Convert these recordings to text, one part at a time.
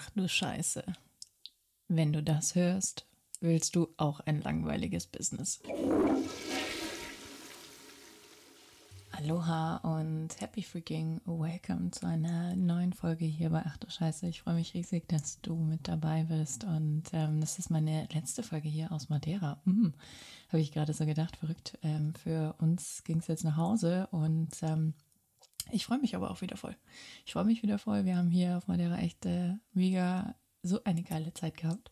Ach du Scheiße. Wenn du das hörst, willst du auch ein langweiliges Business. Aloha und happy freaking welcome zu einer neuen Folge hier bei Ach du Scheiße. Ich freue mich riesig, dass du mit dabei bist und ähm, das ist meine letzte Folge hier aus Madeira. Hm, Habe ich gerade so gedacht, verrückt. Ähm, für uns ging es jetzt nach Hause und ähm, ich freue mich aber auch wieder voll. Ich freue mich wieder voll. Wir haben hier auf Madeira echt äh, mega so eine geile Zeit gehabt.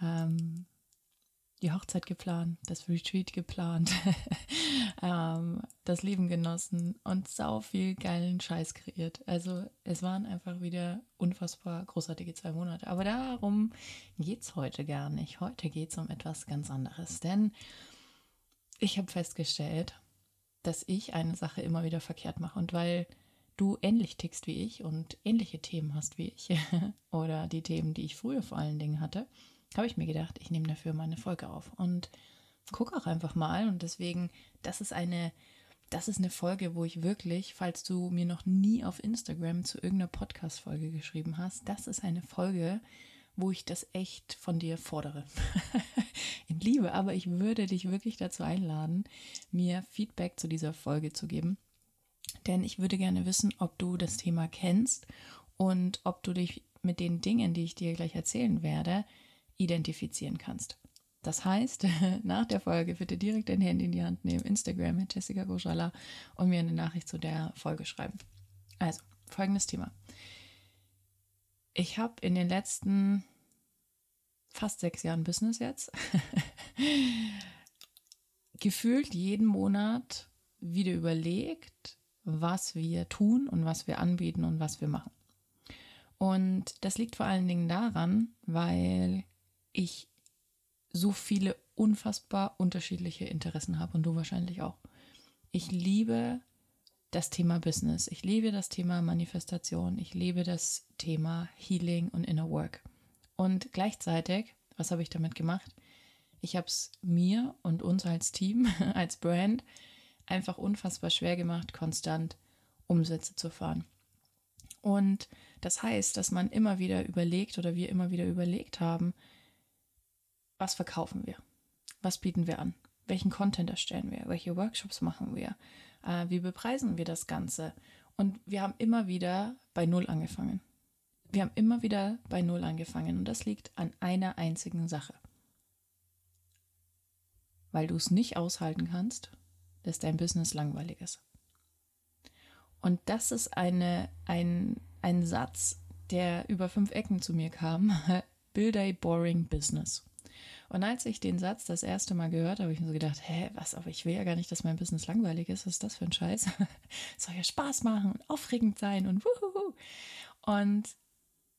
Ähm, die Hochzeit geplant, das Retreat geplant, ähm, das Leben genossen und sau viel geilen Scheiß kreiert. Also es waren einfach wieder unfassbar großartige zwei Monate. Aber darum geht's heute gar nicht. Heute geht's um etwas ganz anderes. Denn ich habe festgestellt, dass ich eine Sache immer wieder verkehrt mache. Und weil du ähnlich tickst wie ich und ähnliche Themen hast wie ich oder die Themen, die ich früher vor allen Dingen hatte, habe ich mir gedacht, ich nehme dafür mal eine Folge auf und guck auch einfach mal. Und deswegen, das ist eine, das ist eine Folge, wo ich wirklich, falls du mir noch nie auf Instagram zu irgendeiner Podcast-Folge geschrieben hast, das ist eine Folge, wo ich das echt von dir fordere. In Liebe, aber ich würde dich wirklich dazu einladen, mir Feedback zu dieser Folge zu geben. Denn ich würde gerne wissen, ob du das Thema kennst und ob du dich mit den Dingen, die ich dir gleich erzählen werde, identifizieren kannst. Das heißt, nach der Folge bitte direkt dein Handy in die Hand nehmen, Instagram mit Jessica Goschala und mir eine Nachricht zu der Folge schreiben. Also, folgendes Thema. Ich habe in den letzten fast sechs Jahren Business jetzt gefühlt jeden Monat wieder überlegt, was wir tun und was wir anbieten und was wir machen. Und das liegt vor allen Dingen daran, weil ich so viele unfassbar unterschiedliche Interessen habe und du wahrscheinlich auch. Ich liebe das Thema Business. Ich liebe das Thema Manifestation. Ich liebe das Thema Healing und Inner Work. Und gleichzeitig, was habe ich damit gemacht? Ich habe es mir und uns als Team, als Brand einfach unfassbar schwer gemacht, konstant Umsätze zu fahren. Und das heißt, dass man immer wieder überlegt oder wir immer wieder überlegt haben, was verkaufen wir? Was bieten wir an? welchen Content erstellen wir, welche Workshops machen wir, äh, wie bepreisen wir das Ganze. Und wir haben immer wieder bei Null angefangen. Wir haben immer wieder bei Null angefangen und das liegt an einer einzigen Sache. Weil du es nicht aushalten kannst, dass dein Business langweilig ist. Und das ist eine, ein, ein Satz, der über fünf Ecken zu mir kam. Build a boring business. Und als ich den Satz das erste Mal gehört habe, habe ich mir so gedacht, hä, was, aber ich will ja gar nicht, dass mein Business langweilig ist. Was ist das für ein Scheiß? Soll ja Spaß machen und aufregend sein und wuhuhu. Und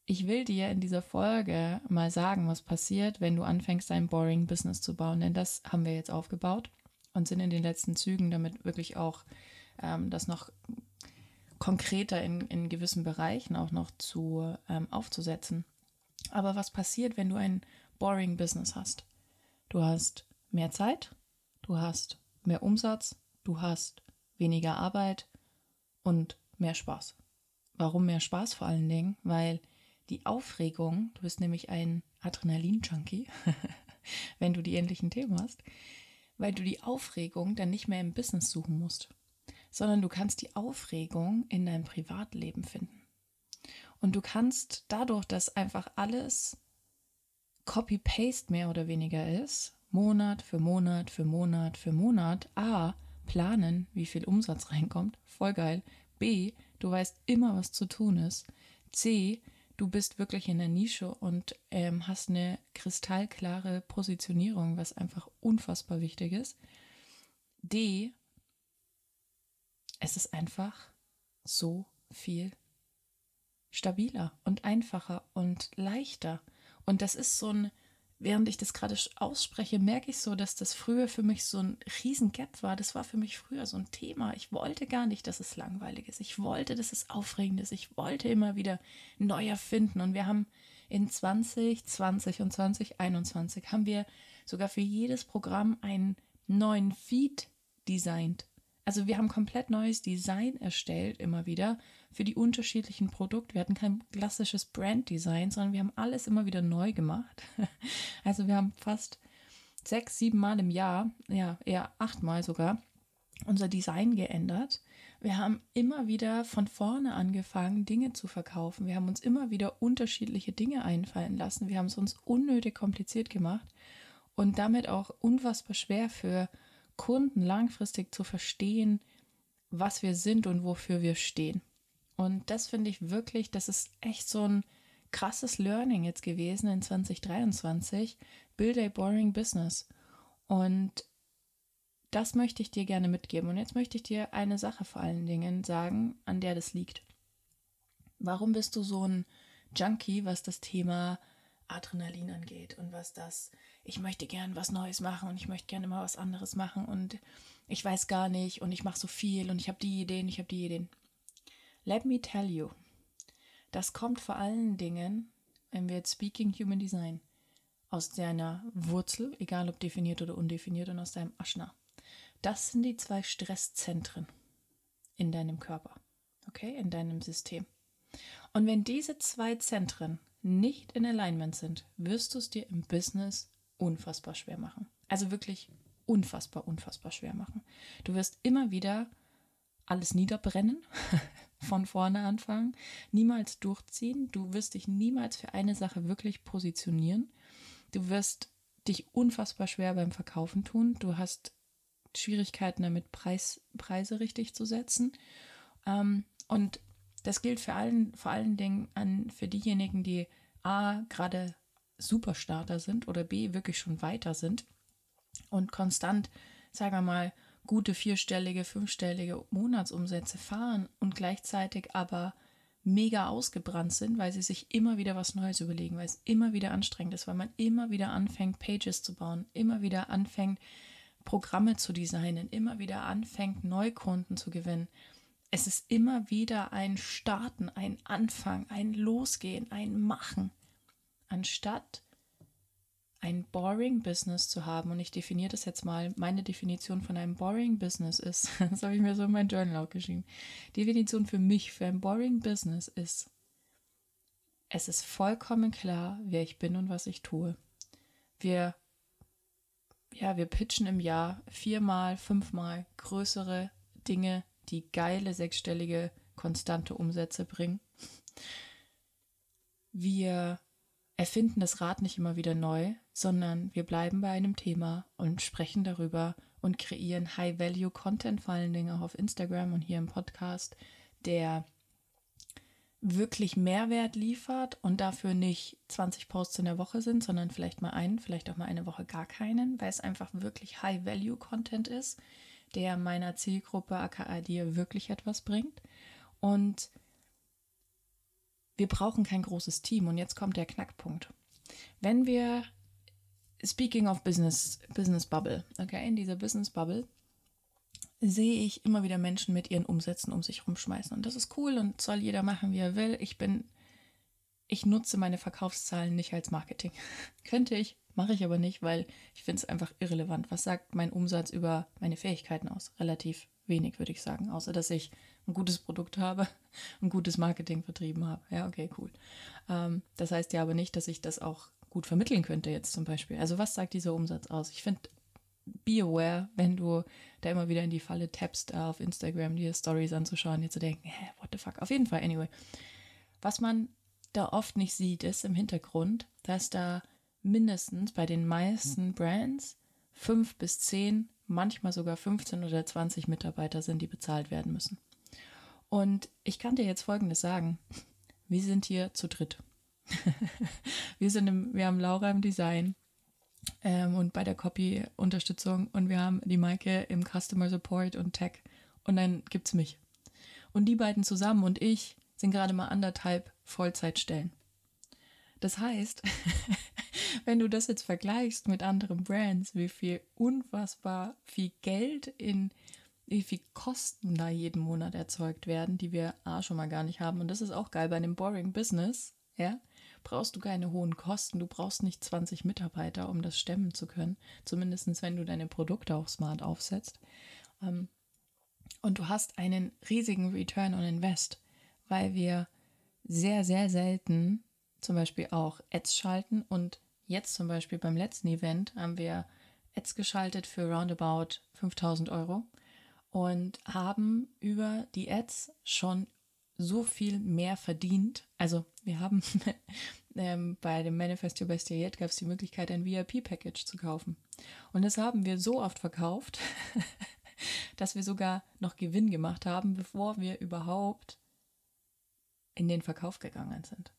ich will dir in dieser Folge mal sagen, was passiert, wenn du anfängst, ein boring Business zu bauen. Denn das haben wir jetzt aufgebaut und sind in den letzten Zügen damit wirklich auch ähm, das noch konkreter in, in gewissen Bereichen auch noch zu ähm, aufzusetzen. Aber was passiert, wenn du ein boring Business hast? Du hast mehr Zeit, du hast mehr Umsatz, du hast weniger Arbeit und mehr Spaß. Warum mehr Spaß vor allen Dingen? Weil die Aufregung, du bist nämlich ein Adrenalin-Junkie, wenn du die ähnlichen Themen hast, weil du die Aufregung dann nicht mehr im Business suchen musst, sondern du kannst die Aufregung in deinem Privatleben finden. Und du kannst dadurch, dass einfach alles Copy-Paste mehr oder weniger ist, Monat für Monat für Monat für Monat, A, planen, wie viel Umsatz reinkommt, voll geil, B, du weißt immer, was zu tun ist, C, du bist wirklich in der Nische und ähm, hast eine kristallklare Positionierung, was einfach unfassbar wichtig ist, D, es ist einfach so viel stabiler und einfacher und leichter. Und das ist so ein, während ich das gerade ausspreche, merke ich so, dass das früher für mich so ein riesen Gap war. Das war für mich früher so ein Thema. Ich wollte gar nicht, dass es langweilig ist. Ich wollte, dass es aufregend ist. Ich wollte immer wieder neu erfinden. Und wir haben in 2020 und 2021 haben wir sogar für jedes Programm einen neuen Feed designt. Also wir haben komplett neues Design erstellt, immer wieder für die unterschiedlichen Produkte. Wir hatten kein klassisches Brand-Design, sondern wir haben alles immer wieder neu gemacht. Also wir haben fast sechs, sieben Mal im Jahr, ja, eher achtmal sogar, unser Design geändert. Wir haben immer wieder von vorne angefangen, Dinge zu verkaufen. Wir haben uns immer wieder unterschiedliche Dinge einfallen lassen. Wir haben es uns unnötig kompliziert gemacht und damit auch unfassbar schwer für Kunden langfristig zu verstehen, was wir sind und wofür wir stehen. Und das finde ich wirklich, das ist echt so ein krasses Learning jetzt gewesen in 2023. Build a boring business. Und das möchte ich dir gerne mitgeben. Und jetzt möchte ich dir eine Sache vor allen Dingen sagen, an der das liegt. Warum bist du so ein Junkie, was das Thema Adrenalin angeht und was das, ich möchte gern was Neues machen und ich möchte gerne mal was anderes machen und ich weiß gar nicht und ich mache so viel und ich habe die Ideen, ich habe die Ideen. Let me tell you, das kommt vor allen Dingen, wenn wir jetzt Speaking Human Design, aus deiner Wurzel, egal ob definiert oder undefiniert, und aus deinem Aschna. Das sind die zwei Stresszentren in deinem Körper, okay, in deinem System. Und wenn diese zwei Zentren nicht in Alignment sind, wirst du es dir im Business unfassbar schwer machen. Also wirklich unfassbar, unfassbar schwer machen. Du wirst immer wieder alles niederbrennen, von vorne anfangen, niemals durchziehen. Du wirst dich niemals für eine Sache wirklich positionieren. Du wirst dich unfassbar schwer beim Verkaufen tun. Du hast Schwierigkeiten damit, Preis, Preise richtig zu setzen. Ähm, und das gilt für allen, vor allen Dingen an, für diejenigen, die A, gerade Superstarter sind oder B, wirklich schon weiter sind und konstant, sagen wir mal, gute vierstellige, fünfstellige Monatsumsätze fahren und gleichzeitig aber mega ausgebrannt sind, weil sie sich immer wieder was Neues überlegen, weil es immer wieder anstrengend ist, weil man immer wieder anfängt, Pages zu bauen, immer wieder anfängt, Programme zu designen, immer wieder anfängt, Neukunden zu gewinnen. Es ist immer wieder ein Starten, ein Anfang, ein Losgehen, ein Machen, anstatt ein boring Business zu haben. Und ich definiere das jetzt mal. Meine Definition von einem boring Business ist, das habe ich mir so in mein Journal auch geschrieben. Definition für mich für ein boring Business ist, es ist vollkommen klar, wer ich bin und was ich tue. Wir ja, wir pitchen im Jahr viermal, fünfmal größere Dinge, die geile sechsstellige konstante Umsätze bringen. Wir erfinden das Rad nicht immer wieder neu, sondern wir bleiben bei einem Thema und sprechen darüber und kreieren High-Value-Content, vor allen Dingen auch auf Instagram und hier im Podcast, der wirklich Mehrwert liefert und dafür nicht 20 Posts in der Woche sind, sondern vielleicht mal einen, vielleicht auch mal eine Woche gar keinen, weil es einfach wirklich High-Value-Content ist, der meiner Zielgruppe aka dir wirklich etwas bringt. Und wir brauchen kein großes Team. Und jetzt kommt der Knackpunkt. Wenn wir, speaking of Business, Business Bubble, okay, in dieser Business Bubble sehe ich immer wieder Menschen mit ihren Umsätzen um sich rumschmeißen. Und das ist cool und soll jeder machen, wie er will. Ich bin, ich nutze meine Verkaufszahlen nicht als Marketing. Könnte ich, mache ich aber nicht, weil ich finde es einfach irrelevant. Was sagt mein Umsatz über meine Fähigkeiten aus? Relativ wenig, würde ich sagen. Außer, dass ich ein gutes Produkt habe, ein gutes Marketing vertrieben habe. Ja, okay, cool. Ähm, das heißt ja aber nicht, dass ich das auch gut vermitteln könnte jetzt zum Beispiel. Also was sagt dieser Umsatz aus? Ich finde be aware, wenn du da immer wieder in die Falle tappst, auf Instagram dir Stories anzuschauen, dir zu denken, hä, what the fuck. Auf jeden Fall, anyway. Was man da oft nicht sieht, ist im Hintergrund, dass da mindestens bei den meisten Brands fünf bis zehn, manchmal sogar 15 oder 20 Mitarbeiter sind, die bezahlt werden müssen. Und ich kann dir jetzt Folgendes sagen. Wir sind hier zu dritt. wir, sind im, wir haben Laura im Design, ähm, und bei der Copy-Unterstützung und wir haben die Maike im Customer Support und Tech und dann gibt es mich. Und die beiden zusammen und ich sind gerade mal anderthalb Vollzeitstellen. Das heißt, wenn du das jetzt vergleichst mit anderen Brands, wie viel unfassbar viel Geld in wie viel Kosten da jeden Monat erzeugt werden, die wir A schon mal gar nicht haben. Und das ist auch geil bei einem Boring Business, ja brauchst du keine hohen Kosten. Du brauchst nicht 20 Mitarbeiter, um das stemmen zu können. Zumindest wenn du deine Produkte auch smart aufsetzt. Ähm, und du hast einen riesigen Return on Invest, weil wir sehr, sehr selten zum Beispiel auch Ads schalten und jetzt zum Beispiel beim letzten Event haben wir Ads geschaltet für roundabout 5000 Euro und haben über die Ads schon so viel mehr verdient. Also wir haben ähm, bei dem Manifest Your Best Year gab es die Möglichkeit, ein VIP-Package zu kaufen. Und das haben wir so oft verkauft, dass wir sogar noch Gewinn gemacht haben, bevor wir überhaupt in den Verkauf gegangen sind.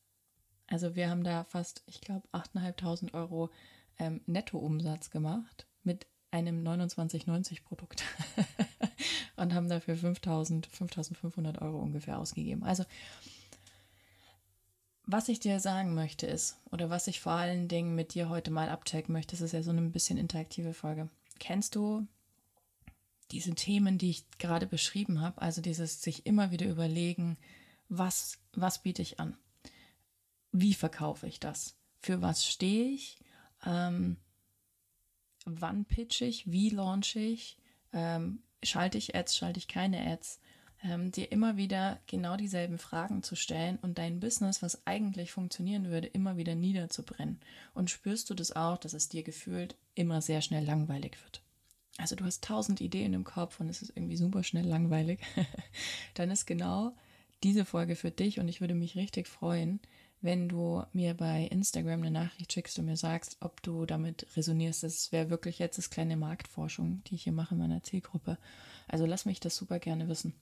Also wir haben da fast, ich glaube, 8.500 Euro ähm, Nettoumsatz gemacht mit einem 2990 Produkt und haben dafür 5000, 5500 Euro ungefähr ausgegeben. Also was ich dir sagen möchte ist, oder was ich vor allen Dingen mit dir heute mal abchecken möchte, das ist ja so eine bisschen interaktive Folge. Kennst du diese Themen, die ich gerade beschrieben habe? Also dieses sich immer wieder überlegen, was, was biete ich an? Wie verkaufe ich das? Für was stehe ich? Ähm, wann pitche ich? Wie launche ich? Ähm, schalte ich Ads? Schalte ich keine Ads? ähm, dir immer wieder genau dieselben Fragen zu stellen und dein Business, was eigentlich funktionieren würde, immer wieder niederzubrennen. Und spürst du das auch, dass es dir gefühlt immer sehr schnell langweilig wird? Also du hast tausend Ideen im Kopf und es ist irgendwie super schnell langweilig. Dann ist genau diese Folge für dich und ich würde mich richtig freuen, wenn du mir bei Instagram eine Nachricht schickst und mir sagst, ob du damit resonierst. Das wäre wirklich jetzt das kleine Marktforschung, die ich hier mache in meiner Zielgruppe. Also lass mich das super gerne wissen.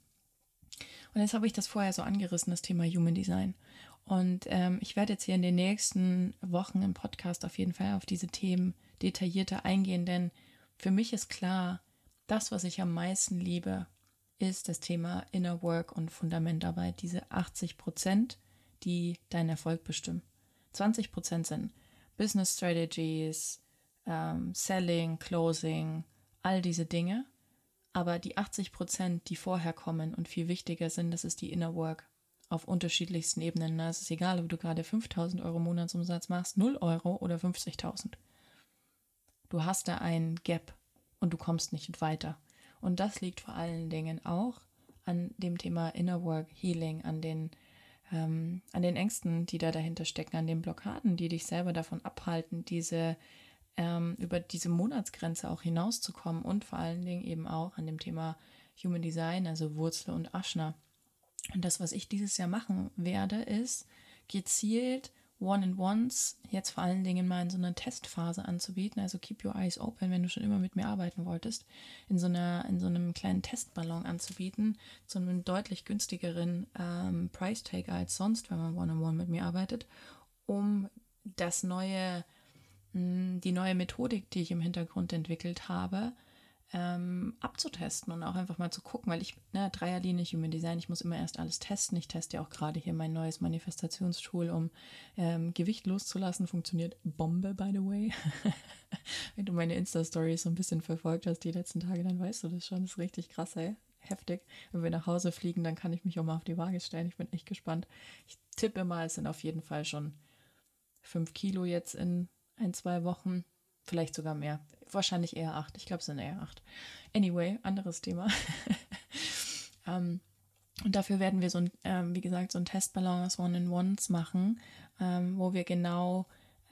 Und jetzt habe ich das vorher so angerissen, das Thema Human Design. Und ähm, ich werde jetzt hier in den nächsten Wochen im Podcast auf jeden Fall auf diese Themen detaillierter eingehen, denn für mich ist klar, das, was ich am meisten liebe, ist das Thema Inner Work und Fundamentarbeit, diese 80 Prozent, die deinen Erfolg bestimmen. 20 Prozent sind Business Strategies, ähm, Selling, Closing, all diese Dinge. Aber die 80 Prozent, die vorher kommen und viel wichtiger sind, das ist die Inner Work auf unterschiedlichsten Ebenen. Ne? Es ist egal, ob du gerade 5000 Euro Monatsumsatz machst, 0 Euro oder 50.000. Du hast da ein Gap und du kommst nicht weiter. Und das liegt vor allen Dingen auch an dem Thema Inner Work, Healing, an den, ähm, an den Ängsten, die da dahinter stecken, an den Blockaden, die dich selber davon abhalten, diese ähm, über diese Monatsgrenze auch hinauszukommen und vor allen Dingen eben auch an dem Thema Human Design, also Wurzel und Aschna. Und das, was ich dieses Jahr machen werde, ist gezielt One-in-Ones jetzt vor allen Dingen mal in so einer Testphase anzubieten. Also keep your eyes open, wenn du schon immer mit mir arbeiten wolltest, in so einer, in so einem kleinen Testballon anzubieten, zu einem deutlich günstigeren ähm, Price Tag als sonst, wenn man One-on-One -on -one mit mir arbeitet, um das neue die neue Methodik, die ich im Hintergrund entwickelt habe, ähm, abzutesten und auch einfach mal zu gucken, weil ich, ne, Dreierlinie Human Design, ich muss immer erst alles testen. Ich teste ja auch gerade hier mein neues Manifestationstool, um ähm, Gewicht loszulassen. Funktioniert Bombe, by the way. Wenn du meine Insta-Stories so ein bisschen verfolgt hast die letzten Tage, dann weißt du das schon. Das ist richtig krass, ey. Heftig. Wenn wir nach Hause fliegen, dann kann ich mich auch mal auf die Waage stellen. Ich bin echt gespannt. Ich tippe mal, es sind auf jeden Fall schon fünf Kilo jetzt in ein, zwei Wochen, vielleicht sogar mehr. Wahrscheinlich eher acht. Ich glaube, es sind eher acht. Anyway, anderes Thema. ähm, und dafür werden wir so ein, ähm, wie gesagt, so ein Testballon aus One-in-Ones machen, ähm, wo wir genau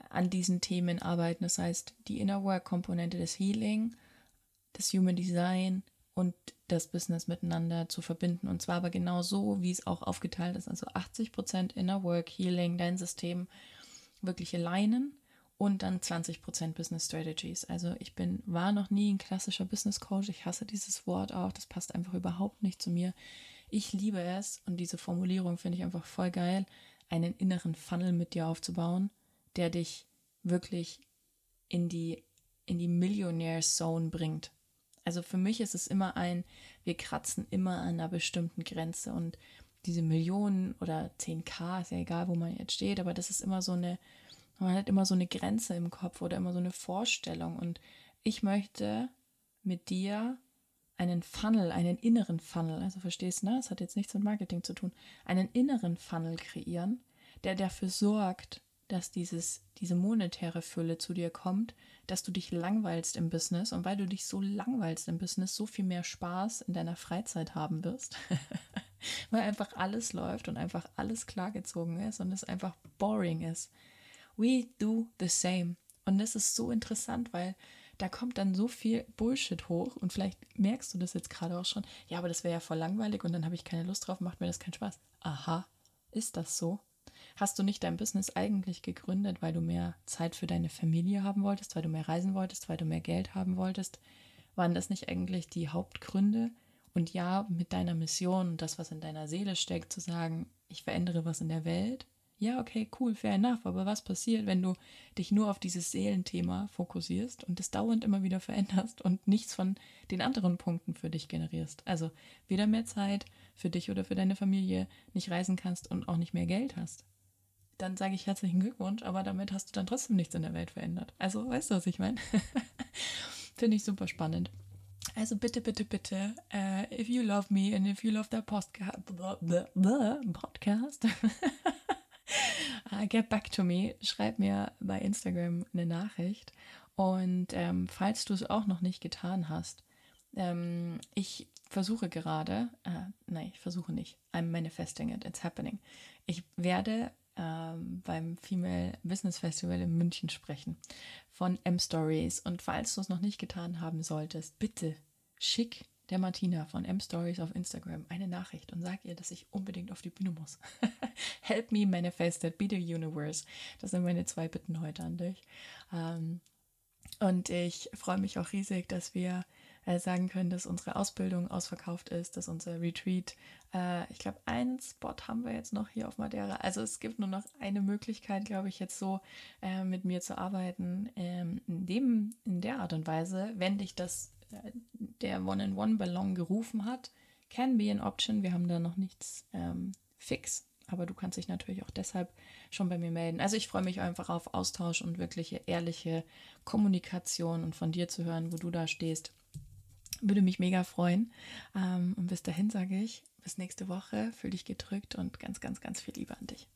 an diesen Themen arbeiten. Das heißt, die Inner Work-Komponente des Healing, das Human Design und das Business miteinander zu verbinden. Und zwar aber genau so, wie es auch aufgeteilt ist. Also 80% Inner Work, Healing, dein System wirklich alleinen und dann 20% Business Strategies. Also ich bin, war noch nie ein klassischer Business Coach. Ich hasse dieses Wort auch. Das passt einfach überhaupt nicht zu mir. Ich liebe es und diese Formulierung finde ich einfach voll geil, einen inneren Funnel mit dir aufzubauen, der dich wirklich in die, in die Millionär-Zone bringt. Also für mich ist es immer ein, wir kratzen immer an einer bestimmten Grenze und diese Millionen oder 10k, ist ja egal, wo man jetzt steht, aber das ist immer so eine, man hat immer so eine Grenze im Kopf oder immer so eine Vorstellung. Und ich möchte mit dir einen Funnel, einen inneren Funnel, also verstehst du, ne? Das hat jetzt nichts mit Marketing zu tun, einen inneren Funnel kreieren, der dafür sorgt, dass dieses, diese monetäre Fülle zu dir kommt, dass du dich langweilst im Business und weil du dich so langweilst im Business, so viel mehr Spaß in deiner Freizeit haben wirst. weil einfach alles läuft und einfach alles klargezogen ist und es einfach boring ist. We do the same. Und das ist so interessant, weil da kommt dann so viel Bullshit hoch und vielleicht merkst du das jetzt gerade auch schon. Ja, aber das wäre ja voll langweilig und dann habe ich keine Lust drauf, macht mir das keinen Spaß. Aha, ist das so? Hast du nicht dein Business eigentlich gegründet, weil du mehr Zeit für deine Familie haben wolltest, weil du mehr reisen wolltest, weil du mehr Geld haben wolltest? Waren das nicht eigentlich die Hauptgründe? Und ja, mit deiner Mission und das, was in deiner Seele steckt, zu sagen, ich verändere was in der Welt, ja, okay, cool, fair enough. Aber was passiert, wenn du dich nur auf dieses Seelenthema fokussierst und es dauernd immer wieder veränderst und nichts von den anderen Punkten für dich generierst? Also weder mehr Zeit für dich oder für deine Familie, nicht reisen kannst und auch nicht mehr Geld hast. Dann sage ich herzlichen Glückwunsch, aber damit hast du dann trotzdem nichts in der Welt verändert. Also, weißt du, was ich meine? Finde ich super spannend. Also bitte, bitte, bitte, uh, if you love me and if you love the podcast, get back to me, schreib mir bei Instagram eine Nachricht. Und ähm, falls du es auch noch nicht getan hast, ähm, ich versuche gerade, äh, nein, ich versuche nicht, I'm manifesting it, it's happening. Ich werde ähm, beim Female Business Festival in München sprechen von M-Stories. Und falls du es noch nicht getan haben solltest, bitte schick der Martina von M-Stories auf Instagram eine Nachricht und sag ihr, dass ich unbedingt auf die Bühne muss. Help me manifest it, be the universe. Das sind meine zwei Bitten heute an dich. Ähm, und ich freue mich auch riesig, dass wir äh, sagen können, dass unsere Ausbildung ausverkauft ist, dass unser Retreat, äh, ich glaube, einen Spot haben wir jetzt noch hier auf Madeira. Also es gibt nur noch eine Möglichkeit, glaube ich, jetzt so äh, mit mir zu arbeiten, ähm, in, dem, in der Art und Weise, wenn dich das äh, der One-in-One-Ballon gerufen hat, can be an option. Wir haben da noch nichts ähm, fix, aber du kannst dich natürlich auch deshalb schon bei mir melden. Also ich freue mich einfach auf Austausch und wirkliche ehrliche Kommunikation und von dir zu hören, wo du da stehst. Würde mich mega freuen. Ähm, und bis dahin sage ich, bis nächste Woche, fühl dich gedrückt und ganz, ganz, ganz viel Liebe an dich.